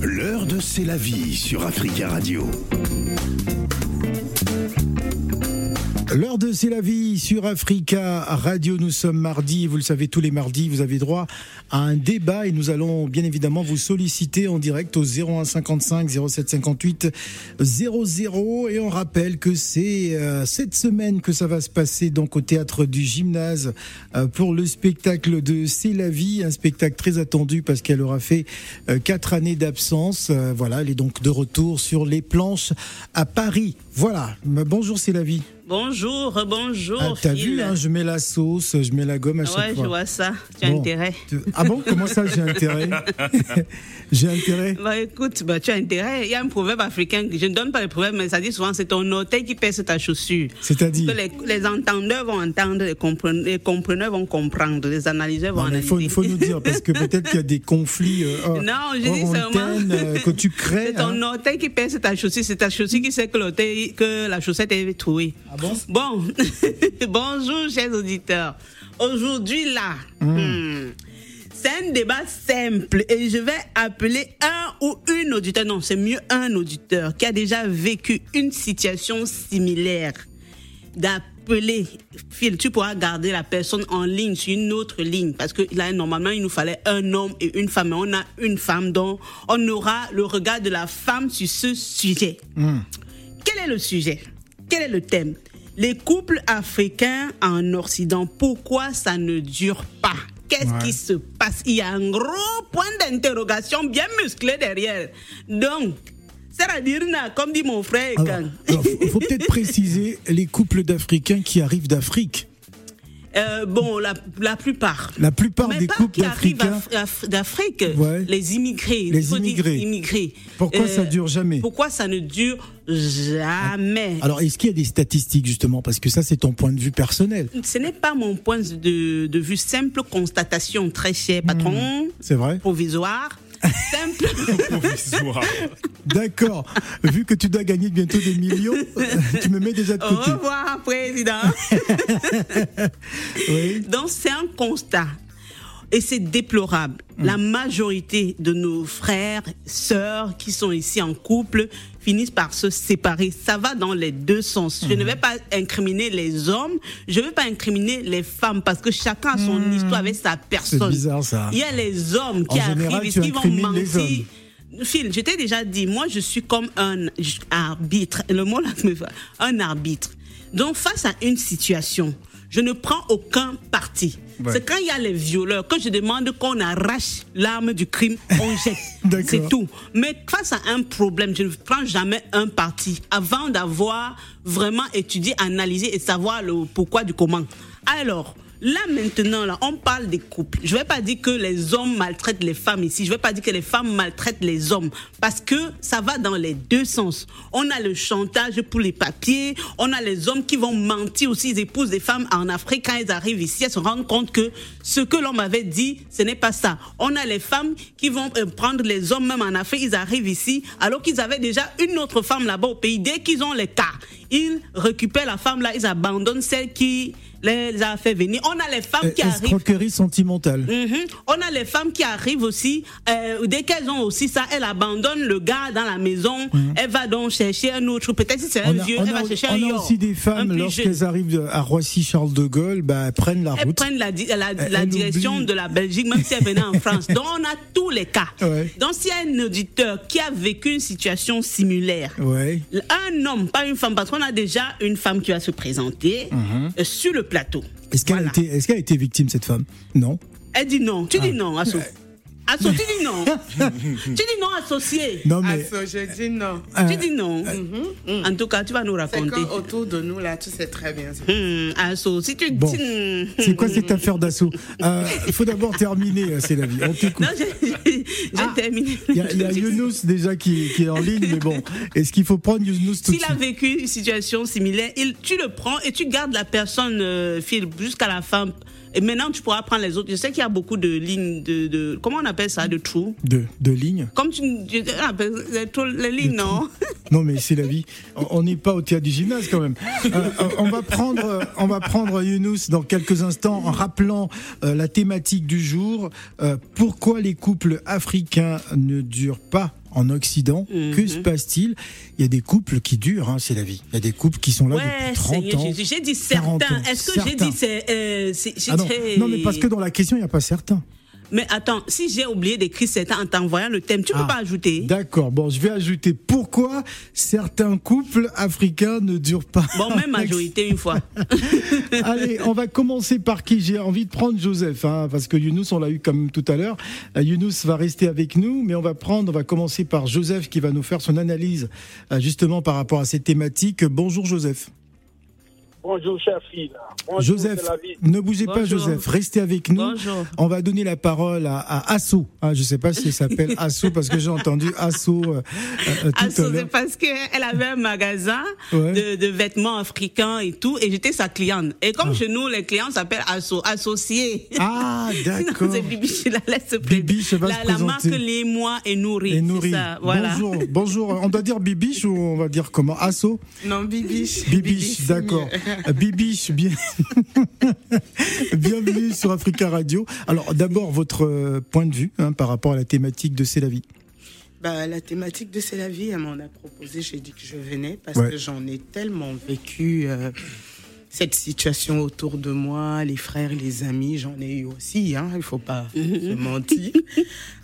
L'heure de C'est la vie sur Africa Radio. L'heure de C'est la vie sur Africa Radio. Nous sommes mardi. Vous le savez, tous les mardis, vous avez droit à un débat et nous allons bien évidemment vous solliciter en direct au 01 55 07 58 00. Et on rappelle que c'est euh, cette semaine que ça va se passer donc au théâtre du gymnase euh, pour le spectacle de C'est la vie, un spectacle très attendu parce qu'elle aura fait euh, quatre années d'absence. Voilà, elle est donc de retour sur les planches à Paris. Voilà. Bonjour, C'est la vie. Bonjour, bonjour. Ah, T'as vu, hein, je mets la sauce, je mets la gomme à chaque Ouais, fois. je vois ça. Tu as Bon. intérêt. Ah bon Comment ça, j'ai intérêt J'ai intérêt Bah écoute, bah, tu as intérêt. Il y a un proverbe africain, je ne donne pas le proverbe, mais ça dit souvent c'est ton orteil qui pèse ta chaussure. C'est-à-dire les, les entendeurs vont entendre, les, compren- les compreneurs vont comprendre, les analyseurs vont Non, analyser. faut, faut nous dire, parce que peut-être qu'il y a des conflits euh, hors- Non, je hors dis seulement- antenne, euh, que tu crées. C'est ton hein. orteil qui pèse ta chaussure, c'est ta chaussure qui sait que, l'orteil- que la chaussette est trouée. Ah bon? Bon, bonjour chers auditeurs. Aujourd'hui là, hmm, c'est un débat simple et je vais appeler un ou une auditeur, non c'est mieux un auditeur qui a déjà vécu une situation similaire d'appeler Phil, tu pourras garder la personne en ligne sur une autre ligne parce que là normalement il nous fallait un homme et une femme mais on a une femme donc on aura le regard de la femme sur ce sujet. Quel est le sujet? Quel est le thème? Les couples africains en Occident, pourquoi ça ne dure pas? Qu'est-ce Ouais. qui se passe? Il y a un gros point d'interrogation bien musclé derrière. Donc, c'est-à-dire, comme dit mon frère, faut, faut peut-être préciser les couples d'Africains qui arrivent d'Afrique. Euh, bon, la, la plupart. La plupart Mais des pas couples qui arrivent d'Afrique, Ouais. les immigrés. Les immigrés. immigrés. Pourquoi Euh, ça dure jamais Pourquoi ça ne dure jamais? Alors, est-ce qu'il y a des statistiques justement? Parce que ça, c'est ton point de vue personnel. Ce n'est pas mon point de, de vue, simple constatation, très cher patron, C'est vrai provisoire. Simple. D'accord. Vu que tu dois gagner bientôt des millions, tu me mets déjà de Au revoir, président. Oui. Donc, c'est un constat. Et c'est déplorable. La majorité de nos frères, sœurs qui sont ici en couple finissent par se séparer. Ça va dans les deux sens. Je ne vais pas incriminer les hommes, je ne vais pas incriminer les femmes parce que chacun a son histoire avec sa personne. bizarre, ça. Il y a les hommes qui En général, arrivent tu et qui vont mentir. Phil, je t'ai déjà dit, moi je suis comme un arbitre. Le mot là un arbitre. Donc face à une situation, je ne prends aucun parti. Ouais. C'est quand il y a les violeurs que je demande qu'on arrache l'arme du crime, on jette. D'accord. C'est tout. Mais face à un problème, je ne prends jamais un parti avant d'avoir vraiment étudié, analysé et savoir le pourquoi du comment. Alors, Là maintenant, là, on parle des couples. Je vais pas dire que les hommes maltraitent les femmes ici. Je vais pas dire que les femmes maltraitent les hommes parce que ça va dans les deux sens. On a le chantage pour les papiers. On a les hommes qui vont mentir aussi. Ils épousent des femmes en Afrique quand elles arrivent ici. Elles se rendent compte que ce que l'homme avait dit, ce n'est pas ça. On a les femmes qui vont euh, prendre les hommes même en Afrique. Ils arrivent ici alors qu'ils avaient déjà une autre femme là-bas au pays. Dès qu'ils ont les cas, ils récupèrent la femme là. Ils abandonnent celle qui les a fait venir. On a les femmes Euh, qui arrivent. Escroquerie sentimentale. Mhm. On a les femmes qui arrivent aussi, euh, dès qu'elles ont aussi ça, elles abandonnent le gars dans la maison, elle va donc chercher un autre, peut-être si c'est un Mhm. On a, vieux, on elle a- va chercher on un a yor, aussi des femmes, lorsqu'elles arrivent à Roissy-Charles de Gaulle, bah, elles prennent la Elles route. prennent la, di- la, la Elles direction de la Belgique, même si elles venaient en France. Donc, on a tous les cas. Ouais. Donc, s'il y a un auditeur qui a vécu une situation similaire, Ouais. un homme, pas une femme, parce qu'on a déjà une femme qui va se présenter Mhm. euh, sur le plateau. Est-ce qu'elle Voilà. a, été- est-ce qu'elle a été victime, cette femme? Non. Elle dit non. Tu Ah. dis non, Asso. Asso, tu dis non. tu dis non, associé. Non, mais. Asso, je dis non. euh, Tu dis non. En tout cas, tu vas nous C'est raconter. que autour de nous, là, tu sais très bien. Hum, Asso, si tu Bon. dis. C'est quoi cette affaire d'assaut Euh, Il faut d'abord terminer, euh, c'est la vie. On t'écoute. J'ai Ah. terminé. Il y a, il y a Younous déjà qui, qui est en ligne, mais bon, est-ce qu'il faut prendre Younous tout de S'il a suite vécu une situation similaire, il, tu le prends et tu gardes la personne, euh, Phil, jusqu'à la fin. Et maintenant, tu pourras prendre les autres. Je sais qu'il y a beaucoup de lignes de, de- comment on appelle ça, de trous? de, de ligne Comme tu, tu- les, trous- les lignes, non? Non, mais c'est la vie. On- n'est pas au théâtre du gymnase quand même. Euh, euh, on va prendre, on va prendre Younous dans quelques instants en rappelant euh, la thématique du jour. Euh, pourquoi les couples africains ne durent pas? En Occident. Mhm. Que se passe-t-il? Il y a des couples qui durent, hein, c'est la vie. Il y a des couples qui sont là Ouais, depuis 30 Seigneur ans. J'ai dit 40 certains. Est-ce que j'ai dit c'est. euh, Ah non. non, mais parce que dans la question, il n'y a pas certains. Mais attends, si j'ai oublié d'écrire certains en t'envoyant le thème, tu peux Ah, pas ajouter D'accord, bon, je vais ajouter pourquoi certains couples africains ne durent pas. Bon, même majorité une fois. Allez, on va commencer par qui J'ai envie de prendre Joseph, hein, parce que Younous, on l'a eu comme tout à l'heure. Euh, Younous va rester avec nous, mais on va prendre, on va commencer par Joseph qui va nous faire son analyse euh, justement par rapport à ces thématiques. Bonjour Joseph. Bonjour, chère fille. Bonjour, Joseph, ne bougez pas Bonjour. Joseph, restez avec nous. Bonjour. On va donner la parole à, à Asso. Hein, je ne sais pas si elle s'appelle Asso parce que j'ai entendu Asso euh, euh, tout Ah, à c'est parce qu'elle avait un magasin Ouais. de, de vêtements africains et tout, et j'étais sa cliente. Et comme chez nous, les clients s'appellent asso, associés. Ah, d'accord. Sinon, c'est Bibiche, la laisse. Bibiche va la, se la marque. Les Mois et Nourri. Et c'est nourri. ça, voilà. Bonjour, bonjour. On doit dire Bibiche ou on va dire comment? Asso? Non, Bibiche. Bibiche, c'est d'accord. Euh, Bibiche, bien... bienvenue sur Africa Radio. Alors d'abord votre euh, point de vue hein, par rapport à la thématique de C'est la vie. Bah, la thématique de C'est la vie, elle m'en a proposé. J'ai dit que je venais parce Ouais. que j'en ai tellement vécu euh, cette situation autour de moi, les frères, les amis, j'en ai eu aussi. Hein, il faut pas se mentir.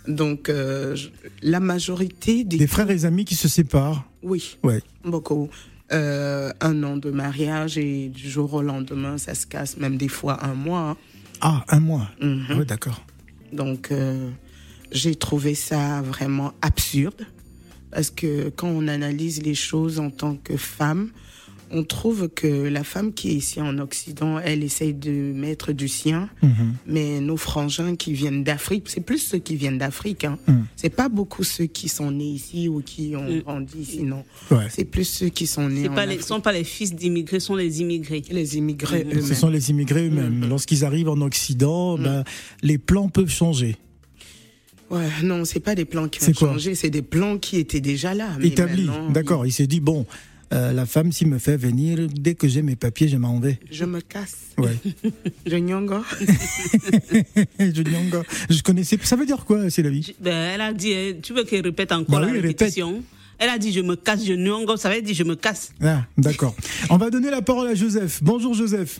Donc, euh, je- la majorité des. Des frères et amis qui se séparent. Oui, Ouais. beaucoup. Euh, un an de mariage et du jour au lendemain, ça se casse, même des fois un mois. hein. Ah, un mois. Mhm. Ouais, d'accord. Donc, euh, j'ai trouvé ça vraiment absurde. Parce que quand on analyse les choses en tant que femme, on trouve que la femme qui est ici en Occident, elle essaye de mettre du sien. Mhm. Mais nos frangins qui viennent d'Afrique, c'est plus ceux qui viennent d'Afrique. Hein. Mhm. C'est pas beaucoup ceux qui sont nés ici ou qui ont Mm. grandi ici, non. Ouais. C'est plus ceux qui sont nés les, Afrique. sont pas les fils d'immigrés, sont les immigrés. Les immigrés Mm. Ce sont les immigrés eux-mêmes. Lorsqu'ils arrivent en Occident, ben, les plans peuvent changer. Ouais, non, c'est pas des plans qui C'est ont changé, c'est des plans qui étaient déjà là. mais Établi. maintenant, D'accord. Il s'est dit bon, euh, la femme s'il me fait venir, dès que j'ai mes papiers, je m'en vais. Je me casse. Ouais. Je nyongo. je, encore, je connaissais. Ça veut dire quoi, c'est la vie Ben, elle a dit, euh, tu veux qu'elle répète encore Bah la oui, répète. répétition? Elle a dit, je me casse, je nyongo, ça veut dire, je me casse. Ah, d'accord. On va donner la parole à Joseph. Bonjour Joseph.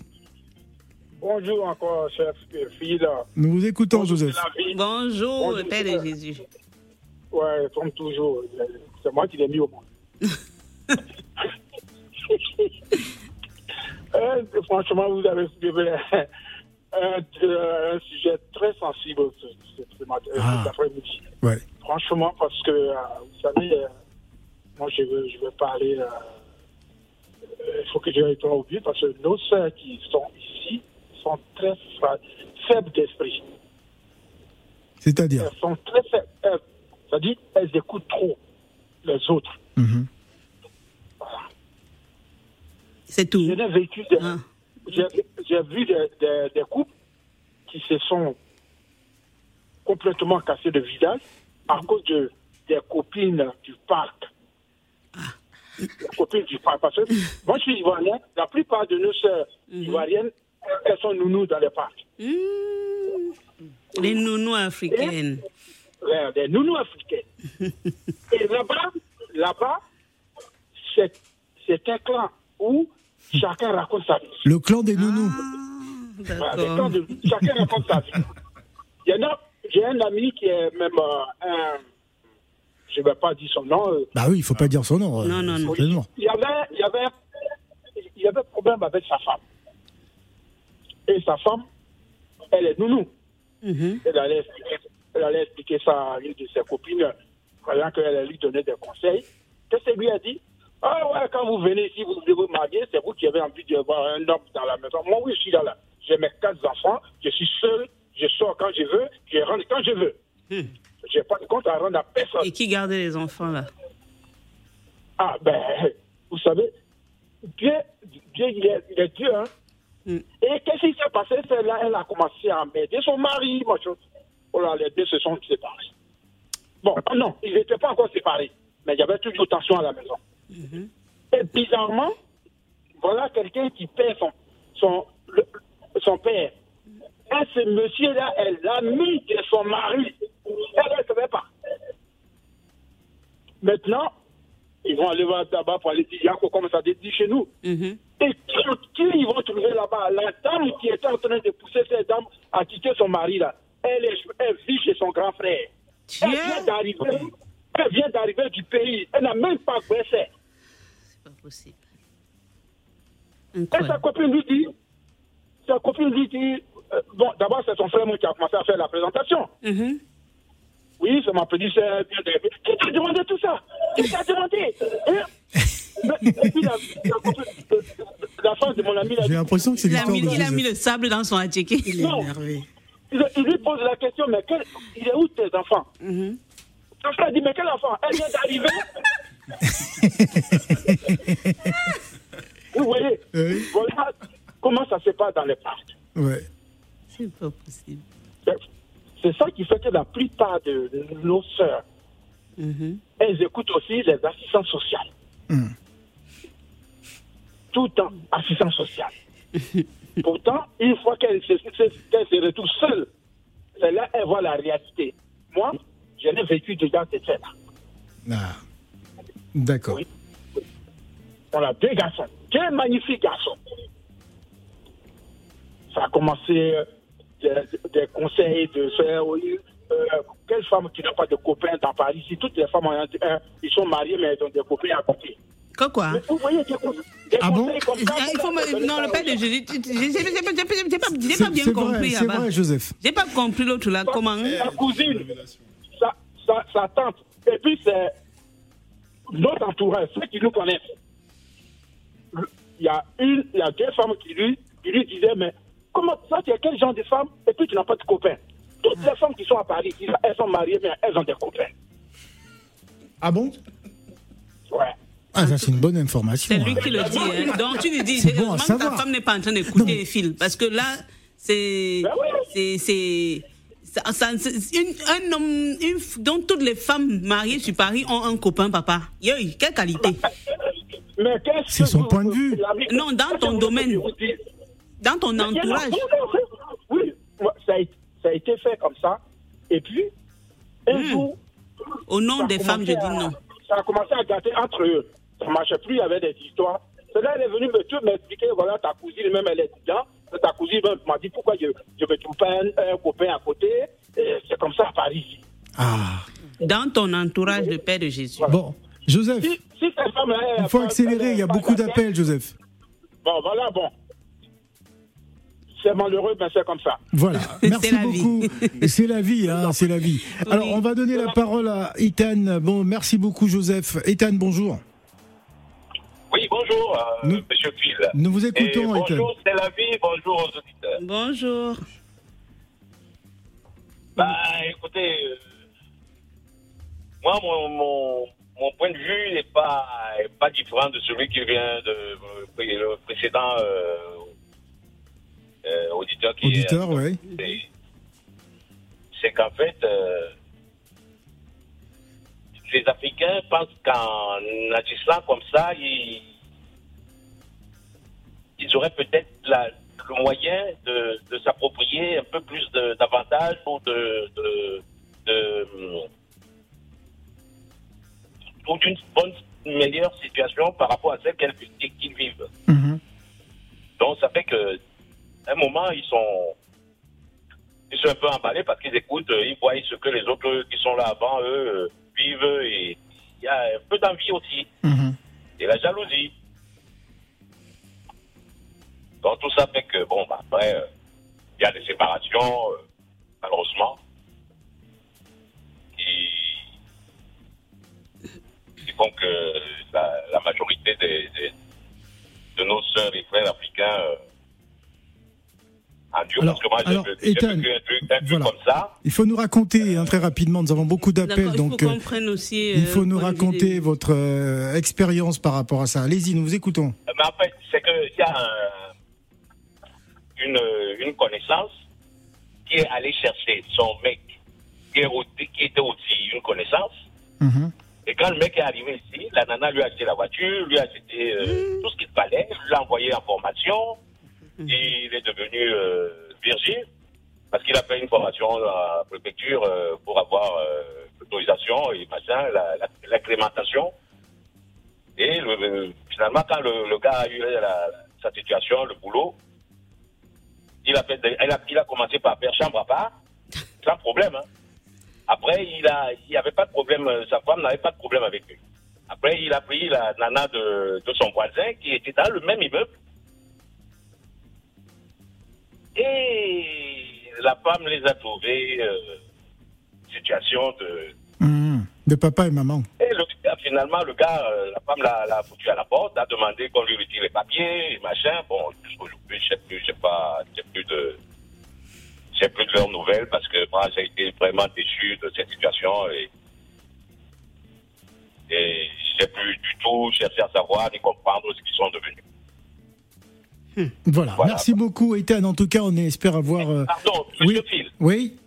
Bonjour encore, chère fille. Là. Nous vous écoutons, Bonjour, Joseph. Bonjour, Bonjour, le Père de Jésus. Ouais, comme toujours. C'est moi qui l'ai mis au monde. Euh, franchement, vous avez soulevé un, euh, un sujet très sensible ce, matin, Ah. cet après-midi. Ouais. Franchement, parce que, euh, vous savez, euh, moi, je veux, je veux parler. euh, euh, Il faut que je ne pas oublier, parce que nos sœurs qui sont ici sont très faibles d'esprit. C'est-à-dire? Elles sont très faibles. C'est-à-dire, elles écoutent trop les autres. Mhm. C'est tout. J'ai vécu des, Ah. j'ai, vu des, des- des couples qui se sont complètement cassés de visage à cause de, des copines du parc. Les copines du parc. Parce que moi, je suis ivoirien. La plupart de nos sœurs ivoiriennes, elles sont nounous dans les parcs. Mmh. Les nounous africaines. Ouais, des nounous africaines. Et là-bas, là-bas, c'est, c'est un clan où chacun raconte sa vie. Le clan des nounous. Voilà, de- chacun raconte sa vie. Il y en a, j'ai un ami qui est même euh, un, je ne vais pas dire son nom. euh, Bah oui, il faut pas dire son nom. euh, Non, non, non. il y avait, il y avait, il y avait problème avec sa femme. Et sa femme, elle est nounou. Mhm. Elle allait expliquer, elle allait expliquer ça à une de ses copines, croyant qu'elle lui donnait des conseils. Qu'est-ce qu'elle lui a dit Ah ouais, quand vous venez ici, vous devez vous marier, c'est vous qui avez envie d'avoir un homme dans la maison. Moi, oui, je suis là. là. J'ai mes quatre enfants, je suis seul, je sors quand je veux, je rentre quand je veux. Hmm. Je n'ai pas de compte à rendre à personne. Et qui gardait les enfants là? Ah ben, vous savez, Dieu, Dieu il, est, il est Dieu, hein. Mm. Et qu'est-ce qui s'est passé? C'est là, elle a commencé à m'aider son mari, moi, je- Oh là, les deux se sont séparés. Bon, ah non, ils n'étaient pas encore séparés, mais il y avait toujours tension à la maison. Et bizarrement, voilà quelqu'un qui perd son, son, le- son père. Et ce monsieur-là est l'ami de son mari. Elle ne savait pas. Maintenant, ils vont aller là-bas pour aller dire, Yako, comme ça dit chez nous. Mhm. Et qui, qui ils vont trouver là-bas? La dame qui était en train de pousser cette dame à quitter son mari, là, elle, est, elle vit chez son grand frère. Elle vient Tiens, d'arriver. Elle vient d'arriver du pays. Elle n'a même pas baissé. C'est pas possible. Et sa copine lui dit, sa copine lui dit, euh, bon, d'abord c'est son frère qui a commencé à faire la présentation. Mhm. Oui, ça m'a c'est bien d'arriver. Qui t'a demandé tout ça? Qui t'a demandé? Hein? Mais- Et puis la, la euh, femme de mon ami, J'ai dit, l'impression que c'est Il a, l'histoire mis, de il a mis le sable dans son attiqué. Il est Non. énervé. il, il lui pose la question, mais quel, il est où tes enfants? Mhm. Son frère dit, mais quel enfant? Elle vient d'arriver. Vous voyez Oui. Voilà comment ça se passe dans les parcs. Ouais. C'est pas possible. C'est ça qui fait que la plupart de nos sœurs, Mhm. elles écoutent aussi les assistants sociaux. Hmm. Tout le temps, assistants sociaux. Pourtant, une fois qu'elles se, se- qu'elles se retrouvent seules, c'est là qu'elles voient la réalité. Moi, je l'ai vécu déjà cette scène. Ah. D'accord. Oui. On a deux garçons, deux magnifiques garçons. Ça a commencé euh, des, des conseils de faire, oui, euh, quelle femme qui n'a pas de copains dans Paris? Si toutes les femmes, ont un- un- ils sont mariés, mais elles ont des copains à côté. Quoi, quoi? Mais vous voyez des, des Ah bon? comme ça Ah, il faut me- Non, le père de Jésus, j'ai pas, j'ai pas- bien compris c'est là-bas. vrai, Joseph. J'ai pas compris l'autre là, comment? Sa cousine, sa, sa, sa tante, et puis c'est notre entourage, ceux qui nous connaissent. Il y a une, il y a deux femmes qui lui, qui lui disaient, mais comment ça, tu es quel genre de femme, et puis tu n'as pas de copain. Toutes les femmes qui sont à Paris, elles sont mariées, mais elles ont des copains. Ah bon? Ouais. Ah, ça, c'est une bonne information. C'est lui hein. qui le dit. hein. Donc tu lui dis, C'est bon à heureusement que ta femme n'est pas en train d'écouter les fils. Parce que là, c'est. Ben oui. C'est. C'est- ça- ça- c'est une, un homme, une, f- dont toutes les femmes mariées sur Paris ont un copain, papa. Yo, quelle qualité Mais qu'est-ce C'est que son vous- point de vue. Non, dans ton domaine. Dans ton Mais entourage. non, non, c'est- Oui, moi, ça a, été- ça a été fait comme ça. Et puis, un jour, Au nom des femmes, je dis non. Ça a commencé à gâter entre eux. Ça ne marchait plus, il y avait des histoires. Elle est venue me tout m'expliquer, voilà, ta cousine, même elle est dedans. Ta cousine même m'a dit pourquoi je ne me trouve pas un, un copain à côté? C'est comme ça à Paris. Ah. Dans ton entourage, le père de Jésus. Bon, Joseph, Si, si cette femme-là, elle- il faut elle- accélérer, il y a elle- beaucoup d'appels, Joseph. Bon, voilà, bon. C'est malheureux, mais c'est comme ça. Voilà, merci la vie. beaucoup. C'est la vie, hein, c'est la vie. Alors, on va donner la parole à Ethan. Bon, merci beaucoup, Joseph. Ethan, bonjour. Bonjour, euh, Nous- Monsieur Phil. Nous vous écoutons, bonjour, c'est la vie, bonjour aux auditeurs. Bonjour. Bah, écoutez, euh, moi, mon, mon, mon point de vue n'est pas, est pas différent de celui qui vient de euh, le précédent euh, euh, auditeur qui Auditeur, oui. c'est- c'est qu'en fait, euh, les Africains pensent qu'en agissant comme ça, ils, ils auraient peut-être la- le moyen de, de s'approprier un peu plus d'avantages ou de, de, de, ou d'une bonne, meilleure situation par rapport à celle qu'elles- qu'ils vivent. Mhm. Donc ça fait que à un moment ils sont ils sont un peu emballés parce qu'ils écoutent, euh, ils voient ce que les autres qui sont là avant eux euh, vivent et il y a un peu d'envie aussi Mhm. et la jalousie. Donc tout ça fait que bon bah, après euh, il y a des séparations euh, malheureusement qui qui font que la, la majorité des, des- de nos sœurs et frères africains euh, endurent. Alors- Parce que moi, j'ai alors, vécu- j'ai Ethan, vécu un truc, un truc voilà. comme ça. Il faut nous raconter hein, très rapidement, nous avons beaucoup d'appels, D'accord, il faut donc euh, qu'on prenne aussi. il faut nous raconter des- votre euh, expérience par rapport à ça. Allez-y, nous vous écoutons. Mais en fait, c'est qu'il y a un- une, une connaissance qui est allée chercher son mec qui, est au- qui était aussi une connaissance. Mhm. Et quand le mec est arrivé ici, la nana lui a acheté la voiture, lui a acheté euh, tout ce qu'il fallait, lui a envoyé en formation. Et il est devenu euh, virgile parce qu'il a fait une formation à la préfecture euh, pour avoir euh, l'autorisation et machin, la, la, l'acclimatation. Et le- le- finalement, quand le, le gars a eu la- sa situation, le boulot, il a, fait des- il, a, il a commencé par faire chambre à part, sans problème. hein. Après, il a, il avait pas de problème, euh, sa femme n'avait pas de problème avec lui. Après, il a pris la nana de, de son voisin qui était dans le même immeuble. Et la femme les a trouvés euh, situation de, Hum, De papa et maman. et le, finalement, le gars, euh, la femme l'a, foutu à la porte, a demandé qu'on lui retire les papiers, machin. Bon, jusqu'aujourd'hui, je sais plus, je sais pas, de, j'ai plus de leurs nouvelles parce que moi, j'ai été vraiment déçu de cette situation et, et j'ai plus du tout cherché à savoir ni comprendre ce qu'ils sont devenus. Voilà. Voilà. Merci beaucoup, Ethan. En tout cas, on espère avoir. euh, Pardon, oui. monsieur Phil, Oui.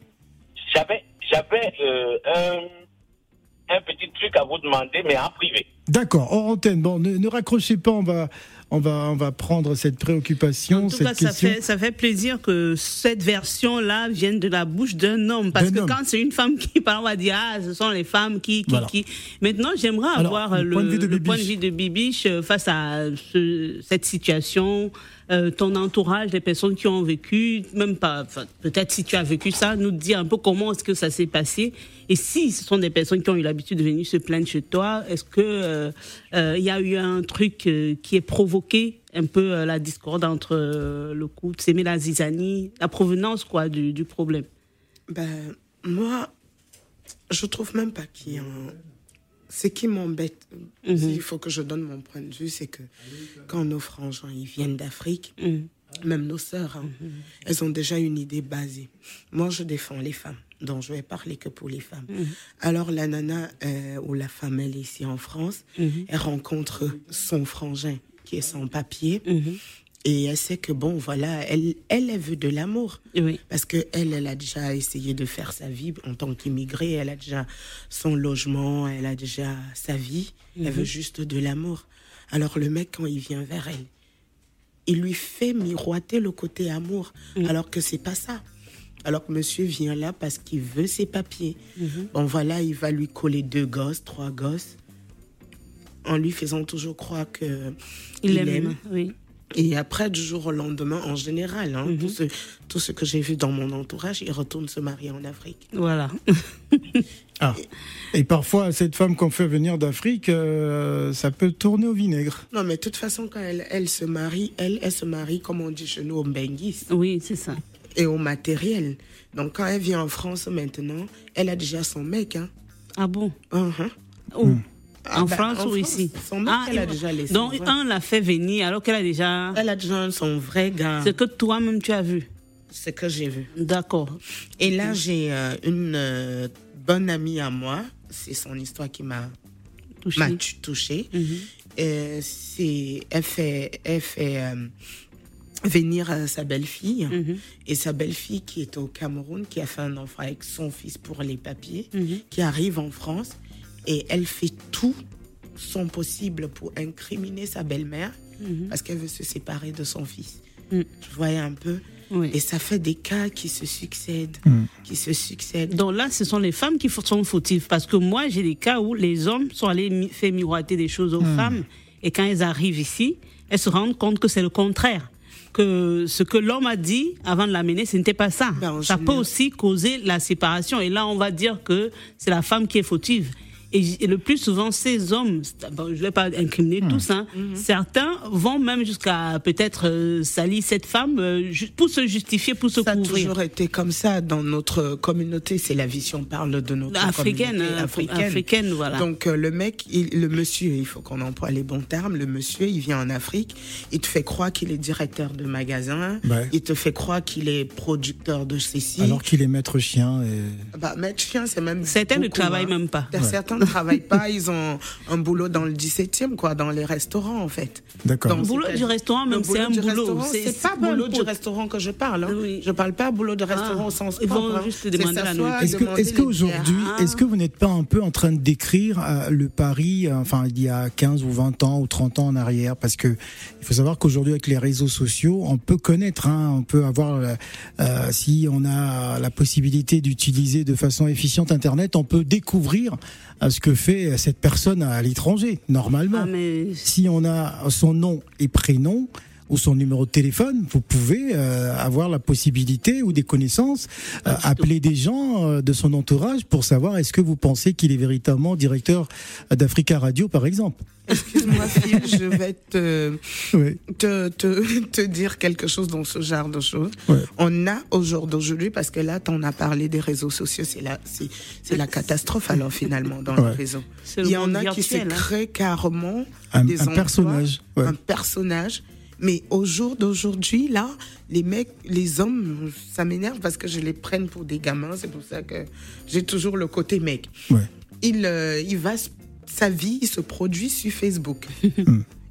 j'avais, j'avais euh, un, un petit truc à vous demander, mais en privé. D'accord. Hors antenne. Bon, ne, ne raccrochez pas. On va, on va, on va prendre cette préoccupation, En tout cette cas, ça question. fait, ça fait plaisir que cette version-là vienne de la bouche d'un homme. Parce que homme. quand c'est une femme qui parle, on va dire, ah, ce sont les femmes qui, qui, Voilà. qui. Maintenant, j'aimerais avoir le le, point de vue de le point de Bibiche. vue de Bibiche euh, face à ce- cette situation, euh, ton entourage, les personnes qui ont vécu, même pas, peut-être si tu as vécu ça, nous dire un peu comment est-ce que ça s'est passé. Et si ce sont des personnes qui ont eu l'habitude de venir se plaindre chez toi, est-ce que euh, euh, il y a eu un truc qui est provoqué un peu la discorde entre le couple, c'est la zizanie, la provenance quoi du, problème? Ben, moi, je trouve même pas qu'il y un... Ce qui m'embête, Mhm. il faut que je donne mon point de vue, c'est que quand nos frangins ils viennent d'Afrique, Mhm. même nos sœurs, hein, elles ont déjà une idée basée. Moi, je défends les femmes, donc je vais parler que pour les femmes. Alors, la nana euh, ou la femme, elle est ici en France, elle rencontre son frangin qui est sans papier, et elle sait que, bon, voilà, elle, elle, elle veut de l'amour. Oui. Parce que elle, elle a déjà essayé de faire sa vie en tant qu'immigrée. Elle a déjà son logement, elle a déjà sa vie. Elle veut juste de l'amour. Alors le mec, quand il vient vers elle, il lui fait miroiter le côté amour, alors que c'est pas ça. Alors que monsieur vient là parce qu'il veut ses papiers. Bon voilà, il va lui coller deux gosses, trois gosses, en lui faisant toujours croire que Il aime. Oui. Et après, du jour au lendemain, en général, hein, tout, ce, tout ce que j'ai vu dans mon entourage, ils retournent se marier en Afrique. Voilà. Ah. Et parfois, cette femme qu'on fait venir d'Afrique, euh, ça peut tourner au vinaigre. Non, mais de toute façon, quand elle, elle se marie, elle, elle se marie, comme on dit chez nous, au benguis oui, c'est ça. et au matériel. Donc, quand elle vient en France maintenant, elle a déjà son mec. Hein. Ah bon? Uh-huh. Où? Ah En bah, France en ou France. ici Son mec, elle a déjà laissé. Donc, ouais. un l'a fait venir alors qu'elle a déjà. Elle a déjà son vrai gars. Ce que toi-même tu as vu. Ce que j'ai vu. D'accord. Et là, j'ai euh, une euh, bonne amie à moi. C'est son histoire qui m'a Touché. m'a tu- touchée. Euh, c'est, elle fait, elle fait euh, venir euh, sa belle-fille. Mhm. Et sa belle-fille qui est au Cameroun, qui a fait un enfant avec son fils pour les papiers, Mhm. qui arrive en France. Et elle fait tout son possible pour incriminer sa belle-mère Mhm. parce qu'elle veut se séparer de son fils. Mm. Je voyais un peu? Oui. Et ça fait des cas qui se succèdent, Mm. qui se succèdent. Donc là, ce sont les femmes qui sont fautives. Parce que moi, j'ai des cas où les hommes sont allés mi- faire miroiter des choses aux femmes. Et quand elles arrivent ici, elles se rendent compte que c'est le contraire. Que ce que l'homme a dit avant de l'amener, ce n'était pas ça. Ben, en ça peut aussi causer la séparation. Et là, on va dire que c'est la femme qui est fautive. Et, le plus souvent, ces hommes, bon, je ne vais pas incriminer tous, hein, certains vont même jusqu'à peut-être euh, salir cette femme euh, pour se justifier, pour se Ça a couvrir. toujours été comme ça dans notre communauté. C'est la vie si on parle de notre Africaine, communauté hein, africaine. africaine, voilà. Donc euh, le mec, il- le monsieur, il faut qu'on emploie les bons termes. Le monsieur, il vient en Afrique, il te fait croire qu'il est directeur de magasin, Ouais. il te fait croire qu'il est producteur de ceci. Alors qu'il est maître chien. Et... bah, maître chien, c'est même. Certains ne travaillent hein. même pas. Certains ne travaillent pas, ils ont un boulot dans le 17e, quoi, dans les restaurants, en fait. D'accord. Le boulot du restaurant, même, c'est un du boulot. restaurant, C'est pas un boulot du restaurant que je parle. hein. Oui. Je parle pas boulot de restaurant Ah, au sens ils vont propre. hein. juste C'est demander la s'asseoir, nourriture. Est-ce est-ce les qu'aujourd'hui, bières. est-ce que vous n'êtes pas un peu en train de décrire euh, le Paris, euh, enfin, il y a 15 ou 20 ans ou 30 ans en arrière? Parce que il faut savoir qu'aujourd'hui, avec les réseaux sociaux, on peut connaître, hein, on peut avoir, euh, euh, si on a la possibilité d'utiliser de façon efficiente Internet, on peut découvrir ce que fait cette personne à l'étranger, normalement. Ah, mais Si on a son nom et prénom ou son numéro de téléphone, vous pouvez euh, avoir la possibilité ou des connaissances, euh, appeler des gens euh, de son entourage pour savoir est-ce que vous pensez qu'il est véritablement directeur d'Africa Radio, par exemple. Excuse-moi, Phil, je vais te, Oui. te, te, te dire quelque chose dans ce genre de choses. Ouais. On a au jour d'aujourd'hui, parce que là, t'en as parlé des réseaux sociaux, c'est la, c'est, c'est la catastrophe alors finalement dans Ouais. les réseaux. C'est le Il y en a qui se hein. créent carrément Un, des un emplois, personnage. ouais. un personnage. Mais au jour d'aujourd'hui, là, les mecs, les hommes, ça m'énerve parce que je les prenne pour des gamins. C'est pour ça que j'ai toujours le côté mec. Ouais. Il, euh, il va, sa vie, il se produit sur Facebook.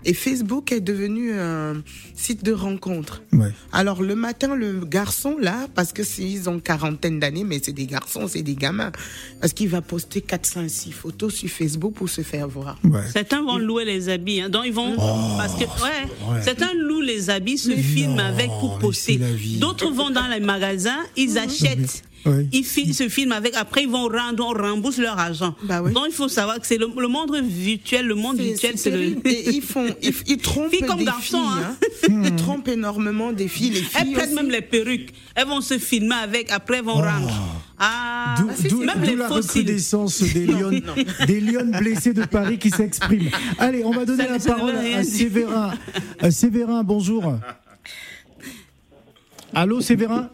Et Facebook est devenu un site de rencontre. Ouais. Alors le matin, le garçon là, parce que s'ils ont quarantaine d'années, mais c'est des garçons, c'est des gamins, parce qu'il va poster 4, 5, 6 photos sur Facebook pour se faire voir. Ouais. Certains vont louer les habits, hein. donc ils vont parce que ouais, Oh, ouais. certains louent les habits, se Mais filment non, avec pour poster. D'autres vont dans les magasins, ils achètent. Ouais. Ils filment avec, après ils vont rendre, on rembourse leur argent. Bah oui. Donc il faut savoir que c'est le, le monde virtuel, le monde virtuel, c'est le. Et ils font, ils, ils trompent Filles comme des garçons, filles. hein. hein. Ils trompent énormément des filles. Les Elles prennent aussi. même les perruques. Elles vont se filmer avec, après elles vont rendre. Ah, D'où si, d'où- la fossiles. recrudescence des lions, des lions blessés de Paris qui s'expriment. Allez, on va donner Ça la ça parole à. Séverin. Euh, Séverin, bonjour. Allô, Séverin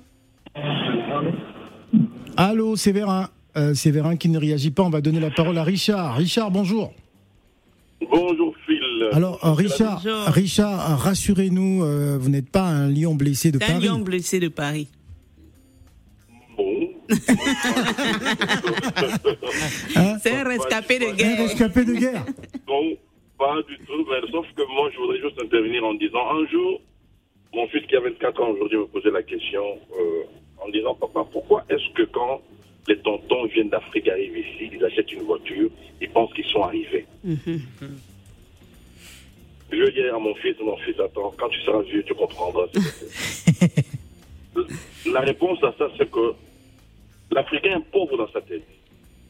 Allô, Séverin. Euh, Séverin qui ne réagit pas, on va donner la parole à Richard. Richard, bonjour. Bonjour Phil. Alors, euh, Richard. Richard, rassurez-nous, euh, vous n'êtes pas un lion blessé de c'est un Paris. lion blessé de Paris. Bon. C'est un rescapé de Un guerre. rescapé de guerre. Non, pas du tout. Mais sauf que moi, je voudrais juste intervenir en disant un jour, mon fils qui a 24 ans aujourd'hui me posait la question euh, en disant Papa, pourquoi est-ce que quand les tontons viennent d'Afrique arrivent ici, ils achètent une voiture, ils pensent qu'ils sont arrivés Je veux dire à mon fils Mon fils, attends, quand tu seras vieux, tu comprendras. la réponse à ça, c'est que l'Africain est pauvre dans sa tête.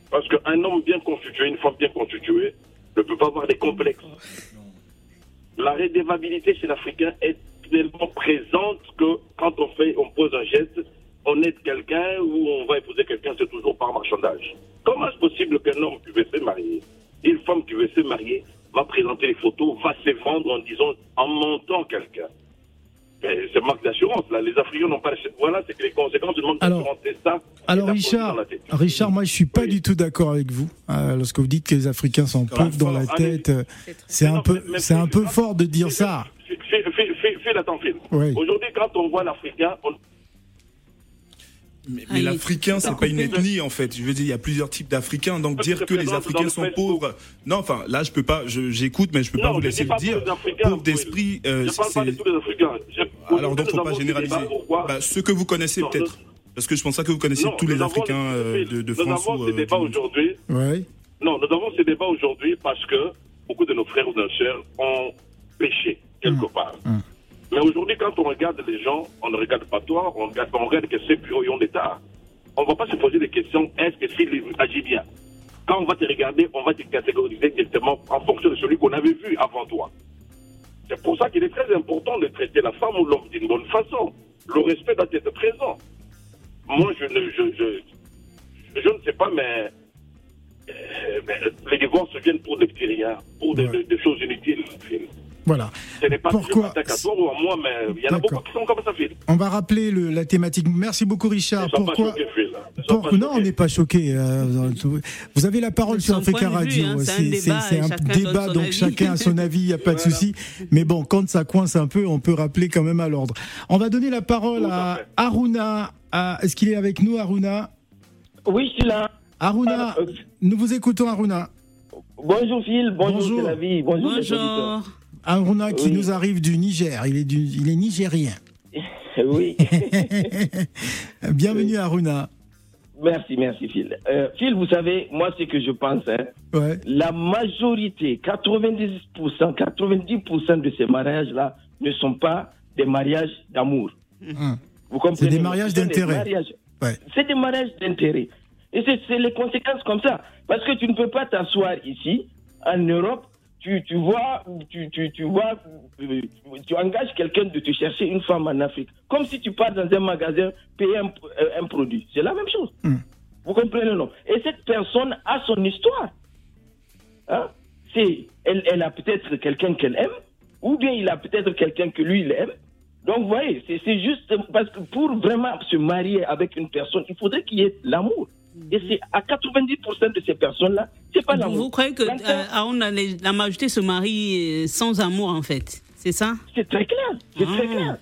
Parce qu'un homme bien constitué, une femme bien constituée, ne peut pas avoir des complexes. La rédévabilité chez l'Africain est tellement présente que quand on fait, on pose un geste, on aide quelqu'un ou on va épouser quelqu'un, c'est toujours par marchandage. Comment est-ce possible qu'un homme qui veut se marier, une femme qui veut se marier, va présenter les photos, va se vendre en disant, en montant quelqu'un? Mais C'est manque d'assurance. Là, les Africains n'ont pas. Voilà, c'est que les conséquences du manque d'assurance, c'est ça. Alors Richard. Richard, moi je suis pas Oui. du tout d'accord avec vous euh, lorsque vous dites que les Africains sont pauvres dans la allez. tête. euh, C'est un peu, c'est un peu fort de dire ça. Fais, fais, fais, fais. Aujourd'hui, quand on voit l'Africain, on, Mais, Ah, mais l'Africain, c'est pas une ethnie en fait. Je veux dire, il y a plusieurs types d'Africains. Donc dire que les Africains sont pauvres. Non, enfin, là, je peux pas. J'écoute, mais je peux pas vous laisser le dire. tous les Africains, Pauvre d'esprit, euh, je parle pas de c'est. tous les Africains. Je- Alors donc, faut nous pas avons ce généraliser. débat. Bah, ceux que vous connaissez peut-être. Parce que je pense pas que vous connaissez Non, tous les nous avons Africains euh, de, de Nous France avons ou ces euh, monde. aujourd'hui. Ouais. Non, nous avons ces débats aujourd'hui parce que beaucoup de nos frères ou nos sœurs ont péché quelque Mmh. part. Mais aujourd'hui, quand on regarde les gens, on ne regarde pas toi, on regarde, on regarde que ces bureaux ont d'État. On ne va pas se poser des questions, est-ce que s'il agit bien? Quand on va te regarder, on va te catégoriser directement en fonction de celui qu'on avait vu avant toi. C'est pour ça qu'il est très important de traiter la femme ou l'homme d'une bonne façon. Le respect doit être présent. Moi, je ne, je, je, je ne sais pas, mais euh, mais les divorces viennent pour des petits riens, pour des, Ouais. des- des choses inutiles. Voilà. Ce n'est pas Pourquoi je m'attaque à toi ou à moi, mais il y en a D'accord. beaucoup qui sont comme ça, Phil. On va rappeler le- la thématique. Merci beaucoup Richard. Pas Pourquoi choqués, Phil. Ils sont Pour- pas non, on n'est pas choqué. vous avez la parole sur Africa Radio. hein, c'est un débat un donc avis. chacun a son avis, il n'y a pas de souci. Mais bon, quand ça coince un peu, on peut rappeler quand même à l'ordre. On va donner la parole Tout à. Aruna. À- Est-ce qu'il est avec nous, Aruna? Oui, je suis là. Aruna, Euh, nous vous écoutons, Aruna. Bonjour Phil, bonjour, Bonjour. vie, bonjour. Bonjour. Aruna qui Oui. nous arrive du Niger. Il est, du, il est nigérien. Oui, Bienvenue Aruna. merci, merci Phil. Euh, Phil, vous savez, moi ce que je pense, hein, Ouais. la majorité, 90%, 90% de ces mariages-là ne sont pas des mariages d'amour. Hum. Vous comprenez? C'est des mariages d'intérêt. Ouais. C'est des mariages d'intérêt. Et c'est c'est les conséquences comme ça. Parce que tu ne peux pas t'asseoir ici, en Europe, tu, tu vois, tu, tu, tu vois, euh, tu engages quelqu'un de te chercher une femme en Afrique. Comme si tu pars dans un magasin payer un, euh, un produit. C'est la même chose. Mm. Vous comprenez, non? Et cette personne a son histoire. Hein? C'est, elle, elle a peut-être quelqu'un qu'elle aime, ou bien il a peut-être quelqu'un que lui, il aime. Donc, vous voyez, c'est c'est juste parce que pour vraiment se marier avec une personne, il faudrait qu'il y ait l'amour. Et c'est à 90% de ces personnes-là, c'est pas l'amour. vous croyez que euh, la majorité se marie euh, sans amour, en fait C'est ça? C'est très clair, c'est Ah. très clair.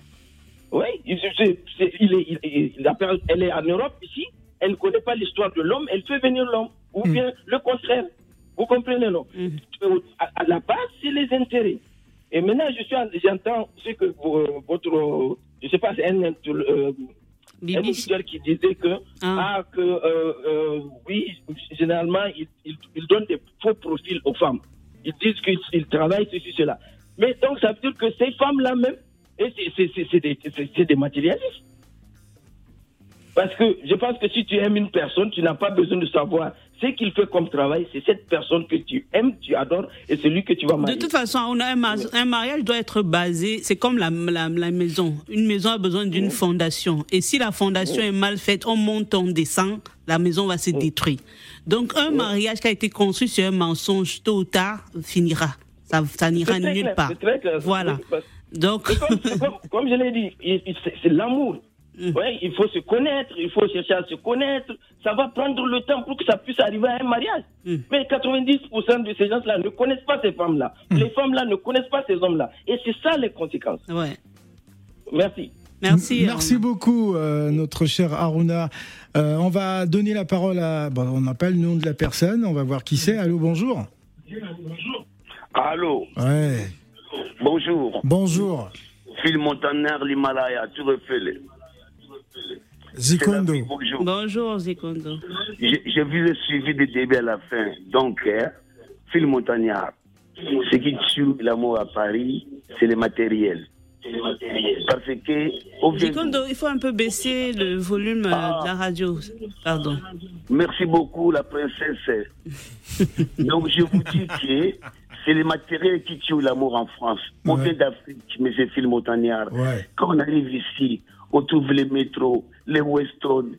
Oui, il, il il- il- elle est en Europe ici, elle ne connaît pas l'histoire de l'homme, elle fait venir l'homme, ou Mm. bien le contraire. Vous comprenez, non? Mm. Euh, à, à la base, c'est les intérêts. Et maintenant, je suis j'entends ce que votre, je sais pas, c'est un, un Bibi auditeur qui disait que, Ah. ah, que euh, euh, oui, généralement, ils, ils, ils donnent des faux profils aux femmes. Ils disent qu'ils ils travaillent, ceci, cela. Mais donc, ça veut dire que ces femmes-là même, c'est- des, des matérialistes. Parce que je pense que si tu aimes une personne, tu n'as pas besoin de savoir ce qu'il fait comme travail. C'est cette personne que tu aimes, tu adores, et c'est lui que tu vas De marier. toute façon, on a un, ma- un mariage doit être basé, c'est comme la, la, la maison. Une maison a besoin d'une fondation. Et si la fondation est mal faite, on monte, on descend, la maison va se détruire. Donc un mariage qui a été construit sur un mensonge, tôt ou tard, finira. Ça, ça n'ira nulle clair, part. clair. Voilà. Donc, comme, comme, comme je l'ai dit, c'est l'amour. Ouais, il faut se connaître, il faut chercher à se connaître. Ça va prendre le temps pour que ça puisse arriver à un mariage. Mm. Mais 90% de ces gens-là ne connaissent pas ces femmes-là. Mm. Les femmes-là ne connaissent pas ces hommes-là. Et c'est ça les conséquences. ouais. Merci. Merci. Merci beaucoup, euh, notre cher Aruna. Euh, on va donner la parole à. Bon, on n'a pas le nom de la personne, on va voir qui c'est. Allô, bonjour. Allô, Ouais, bonjour. bonjour. Phil Montaner, l'Himalaya, tu refais. Zikondo. Bonjour. Bonjour, Zikondo. J'ai vu le suivi des débats à la fin. Donc, hein, Phil Montagnard, ce qui tue l'amour à Paris, c'est le matériel. Parce que, Zikondo, il faut un peu baisser le volume euh, Ah. de la radio. Pardon. Merci beaucoup, la princesse. Donc, je vous dis que c'est le matériel qui tue l'amour en France. On Ouais. vient d'Afrique, monsieur Phil Montagnard. Ouais. Quand on arrive ici, on trouve les métros, les Weston.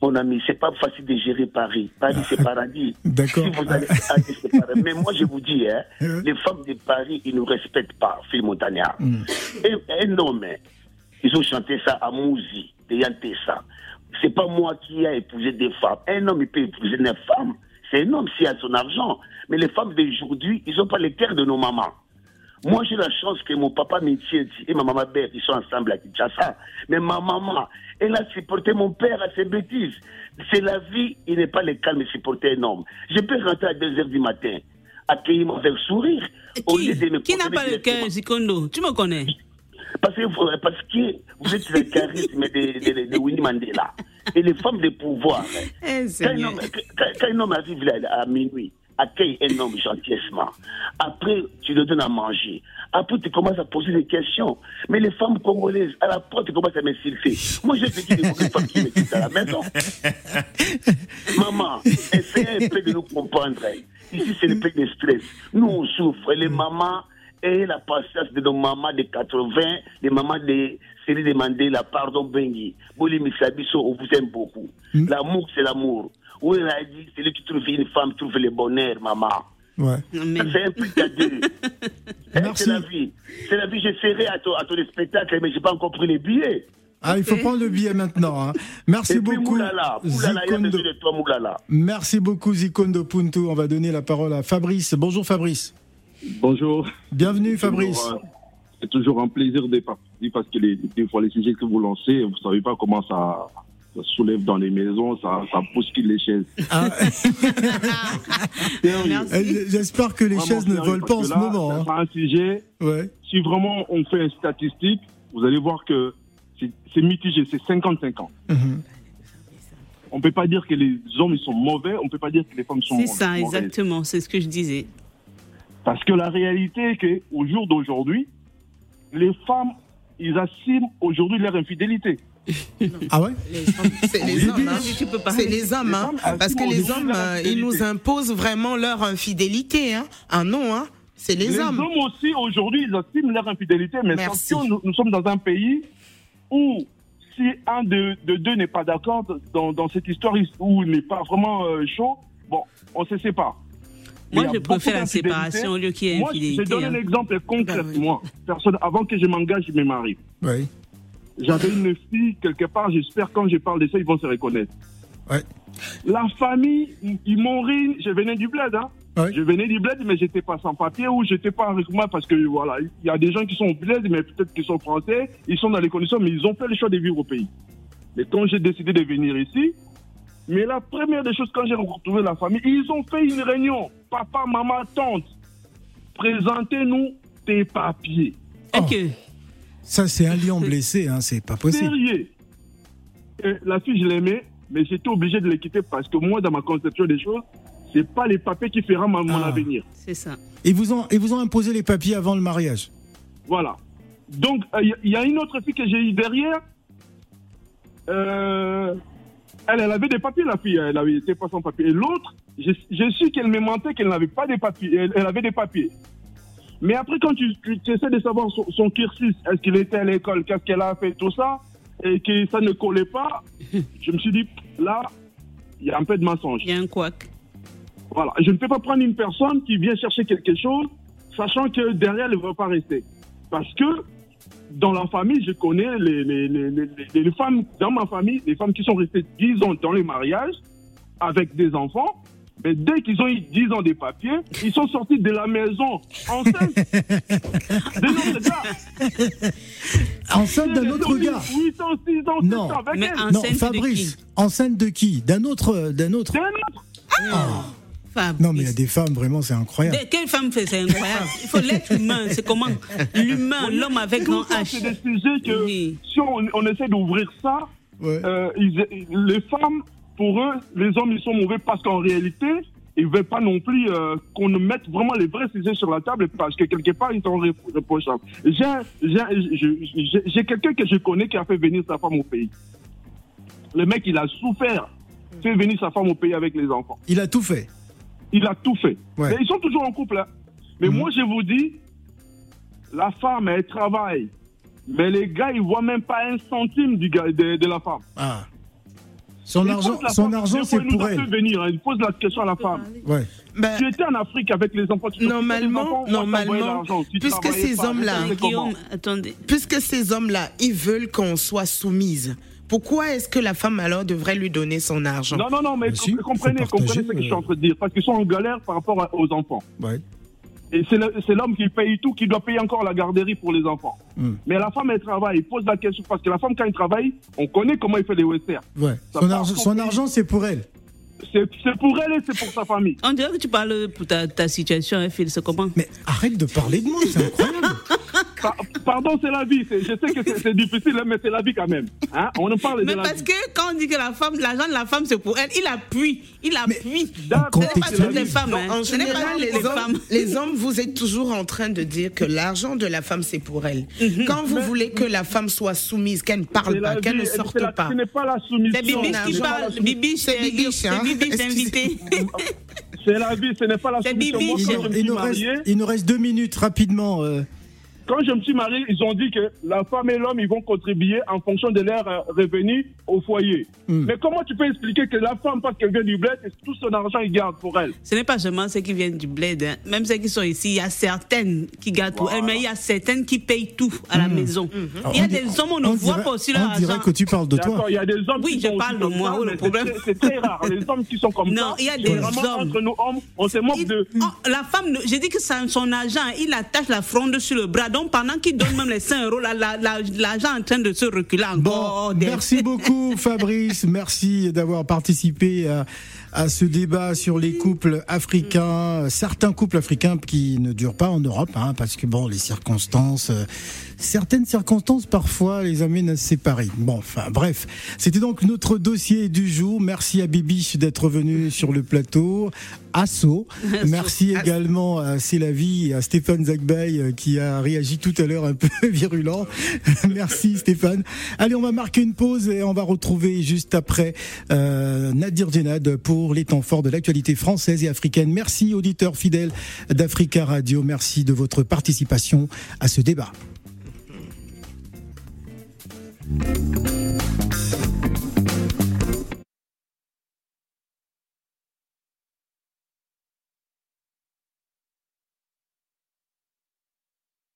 Mon ami, c'est pas facile de gérer Paris. Paris, c'est paradis. D'accord. Si vous allez à Paris, c'est paradis. Mais moi, je vous dis, hein, les femmes de Paris, ils ne respectent pas, Phil Montagnard. Mm. Et un homme, hein, ils ont chanté ça à Mouzi, de Yantessa. C'est pas moi qui ai épousé des femmes. Un homme, il peut épouser une femme. C'est un homme s'il a son argent. Mais les femmes d'aujourd'hui, ils n'ont pas les terres de nos mamans. Moi, j'ai la chance que mon papa Métier et ma maman Bert, ils sont ensemble à Kinshasa. Mais ma maman, elle a supporté mon père à ses bêtises. C'est la vie, il n'est pas le calme de supporter un homme. Je peux rentrer à 2 heures du matin, accueillir avec sourire, au lieu de me Qui, qui n'a pas le cœur, Zikondo? Tu me connais Parce que, vous- parce que vous êtes le charisme de, de, de, de Winnie Mandela. Et les femmes de pouvoir. hein. Eh, Quand un, homme, quand- quand un homme arrive là, à minuit, accueille un homme gentillement. Après, tu le donnes à manger. Après, tu commences à poser des questions. Mais les femmes congolaises, à la porte, tu commences à m'insulter. Moi, je te dis des femmes qui m'insultent à la maison. Maman, essayez un peu de nous comprendre. Ici, c'est le pays de stress. Nous, on souffre. Les mamans et la patience de nos mamans de 80, les mamans de de Mandela, pardon, Bengi. Boli Misabiso, on vous aime beaucoup. L'amour, c'est l'amour. Oui, elle a dit, c'est lui qui trouve une femme, trouve le bonheur, maman. Ouais. Mais- C'est un peu cadeau. Merci. C'est la vie. C'est la vie. Je serai à ton, à ton spectacle, mais je n'ai pas encore pris les billets. Ah, il faut prendre le billet maintenant. hein. Merci Et puis, beaucoup. Moulala, Moulala, il y a Zikondo. besoin de toi, Moulala. Merci beaucoup, Zikondo Punto. On va donner la parole à Fabrice. Bonjour, Fabrice. Bonjour. Bienvenue, Fabrice. Euh, C'est toujours un plaisir de participer parce que les, des fois les sujets que vous lancez, vous savez pas comment ça soulève dans les maisons, ça, ça bouscule les chaises. Ah, Sérieux. euh, J'espère que les Vraiment chaises ne volent pas en ce là, moment. hein. C'est un sujet. Ouais. Si vraiment on fait une statistique, vous allez voir que c'est mitigé, c'est 50-50. Mhm. On peut pas dire que les hommes ils sont mauvais, on peut pas dire que les femmes sont C'est ça, mauvaises. exactement. C'est ce que je disais. Parce que la réalité est qu'au jour d'aujourd'hui, les femmes, ils assument aujourd'hui leur infidélité. Ah ouais? C'est les hommes, hein. C'est les hommes, hein. Parce que les hommes, ils infidélité. nous imposent vraiment leur infidélité, hein. Ah non, hein. C'est les, Les, hommes. hommes aussi, aujourd'hui, ils assument leur infidélité, mais Merci. attention, nous, nous sommes dans un pays où si un de, de deux n'est pas d'accord dans, dans cette histoire où il n'est pas vraiment euh, chaud, bon, on se sépare. Moi, je préfère la séparation au lieu qu'il y ait Moi, je infidélité. donne un hein. exemple concret. Bah oui. Moi, personne, avant que je m'engage, je me marie. Ouais. J'avais une fille, quelque part, j'espère quand je parle de ça, ils vont se reconnaître. Ouais. La famille, ils- m'ont ri, je venais du bled, hein. Ouais. Je venais du bled, mais j'étais pas sans papier ou j'étais pas avec moi parce que voilà, il y a des gens qui sont au bled, mais peut-être qu'ils sont français, ils sont dans les conditions, mais ils ont fait le choix de vivre au pays. Mais quand j'ai décidé de venir ici, mais la première des choses, quand j'ai retrouvé la famille, ils ont fait une réunion. Papa, maman, tante, présentez-nous tes papiers. Oh. Ok. Ça, c'est un lion blessé, hein, c'est pas possible. Sérieux. Et la fille, je l'aimais, mais j'étais obligé de la quitter parce que moi, dans ma conception des choses, c'est pas les papiers qui feront mon, mon Ah. avenir. C'est ça. Ils vous, ont, ils vous ont imposé les papiers avant le mariage Voilà. Donc, il y, a une autre fille que j'ai eue derrière. Euh, elle, elle avait des papiers, la fille. Elle avait été pas sans papier. Et l'autre, j'ai j'ai su qu'elle me mentait, qu'elle n'avait pas des papiers. Elle, elle avait des papiers. Mais après, quand tu, tu- tu essaies de savoir son, son cursus, est-ce qu'il était à l'école, qu'est-ce qu'elle a fait, tout ça, et que ça ne collait pas, je me suis dit, là, il y a un peu de mensonge. Il y a un couac. Voilà. Je ne peux pas prendre une personne qui vient chercher quelque chose, sachant que derrière, elle ne va pas rester. Parce que dans la famille, je connais les, les, les, les- les- les femmes, dans ma famille, les femmes qui sont restées 10 ans dans les mariages avec des enfants. Mais dès qu'ils ont eu 10 ans des papiers, ils sont sortis de la maison enceintes de notre gars. Enceinte d'un autre gars 8 ans, 6 ans, 7 Non. ans avec Mais elle. un- Non, Enceinte de Fabrice, enceinte de qui? D'un autre, d'un autre un autre. Enfin, Non, mais il y a des femmes, vraiment, c'est incroyable. Quelle femme fait C'est incroyable. Il faut l'être humain. C'est comment? L'humain, l'homme avec ça, H. C'est des sujets que Oui. si on, on essaie d'ouvrir ça, Ouais. euh, ils- les femmes, pour eux, les hommes, ils sont mauvais parce qu'en réalité, ils ne veulent pas non plus euh, qu'on mette vraiment les vrais sujets sur la table parce que quelque part, ils sont reprochables. J'ai quelqu'un que je connais qui a fait venir sa femme au pays. Le mec, il a souffert, fait venir sa femme au pays avec les enfants. Il a tout fait. Il a tout fait. Ouais. Mais ils sont toujours en couple. hein. Mais Mhm. moi, je vous dis, la femme, elle travaille. Mais les gars, ils voient même pas un centime du gars, de, de la femme. Ah. Son argent, son femme- argent c'est pour elle. venir, hein. Ils posent la question à la femme. Ouais. Ben, Tu étais en Afrique avec les enfants. tu Normalement- enfants, normalement. Tu puisque ces hommes-là- puisque ces hommes-là, ils veulent qu'on soit soumise, pourquoi est-ce que la femme alors devrait lui donner son argent? Non, non, non, mais Mais si, com- comprenez, comprenez ce que je suis euh. en train de dire. Parce qu'ils sont en galère par rapport aux enfants. Ouais. Et c'est le- c'est l'homme qui paye tout, qui doit payer encore la garderie pour les enfants. Hmm. Mais la femme, elle travaille. Il pose la question. Parce que la femme, quand elle travaille, on connaît comment il fait les westerns. Ouais. Son, pour son argent, c'est pour elle. C'est c'est pour elle et c'est pour sa famille. On dirait que tu parles pour ta, ta situation, hein, Phil. C'est comment? Mais arrête de parler de moi, c'est incroyable. Pa- pardon, c'est la vie. Je sais que c'est- difficile, mais c'est la vie quand même. Hein? On en parle de Mais la parce vie. que quand on dit que la femme, l'argent de la femme, c'est pour elle, il appuie. Il appuie. D'accord, Ce n'est pas toutes les femmes. hein. En Ce n'est pas général, toutes les les hommes, femmes. les hommes, vous êtes toujours en train de dire que l'argent de la femme, c'est pour elle. Mhm. Quand vous voulez que la femme soit soumise, qu'elle ne parle pas, qu'elle ne sorte la- pas. Ce n'est pas la soumission. C'est Bibi qui parle. Bibi, C'est Bibiche, hein. C'est Bibi, c'est invité. C'est la vie, ce n'est pas la soumission. Bibi, Moi, Il, nous reste, marié, il nous reste deux minutes rapidement. Quand je me suis marié, ils ont dit que la femme et l'homme, ils vont contribuer en fonction de leur euh, revenu au foyer. Hmm. Mais comment tu peux expliquer que la femme, parce qu'elle vient du bled, tout son argent, il garde pour elle? Ce n'est pas seulement ceux qui viennent du bled. hein. Même ceux qui sont ici, il y a certaines qui gardent pour elles, mais il y a certaines qui payent tout à la maison. Il y a On des hommes, on ne voit dirait- pas aussi leur On dirait argent. que tu parles de toi. Il y a des hommes Oui, qui je sont parle de comme moi, le problème. c'est- très rare. Les hommes qui sont comme Non, ça, il y a des vraiment hommes. entre nous hommes, on se moque Il- de... oh, la femme, j'ai dit que son argent, il attache la fronde sur le bras. Donc Donc pendant qu'ils donnent même les 5 euros, là, la- la- l'argent est en train de se reculer encore. Des- Merci beaucoup Fabrice, merci d'avoir participé à, à ce débat sur les couples africains, certains couples africains qui ne durent pas en Europe, hein, parce que bon, les circonstances, euh, certaines circonstances parfois les amènent à se séparer. Bon, enfin bref, c'était donc notre dossier du jour. Merci à Bibiche d'être venu sur le plateau. Asso. Merci également à C'est la vie et à Stéphane Zagbay euh, qui a réagi tout à l'heure un peu virulent. Merci Stéphane. Allez, on va marquer une pause et on va retrouver juste après euh, Nadir Djenad les temps forts de l'actualité française et africaine. Merci auditeurs fidèles d'Africa Radio, merci de votre participation à ce débat.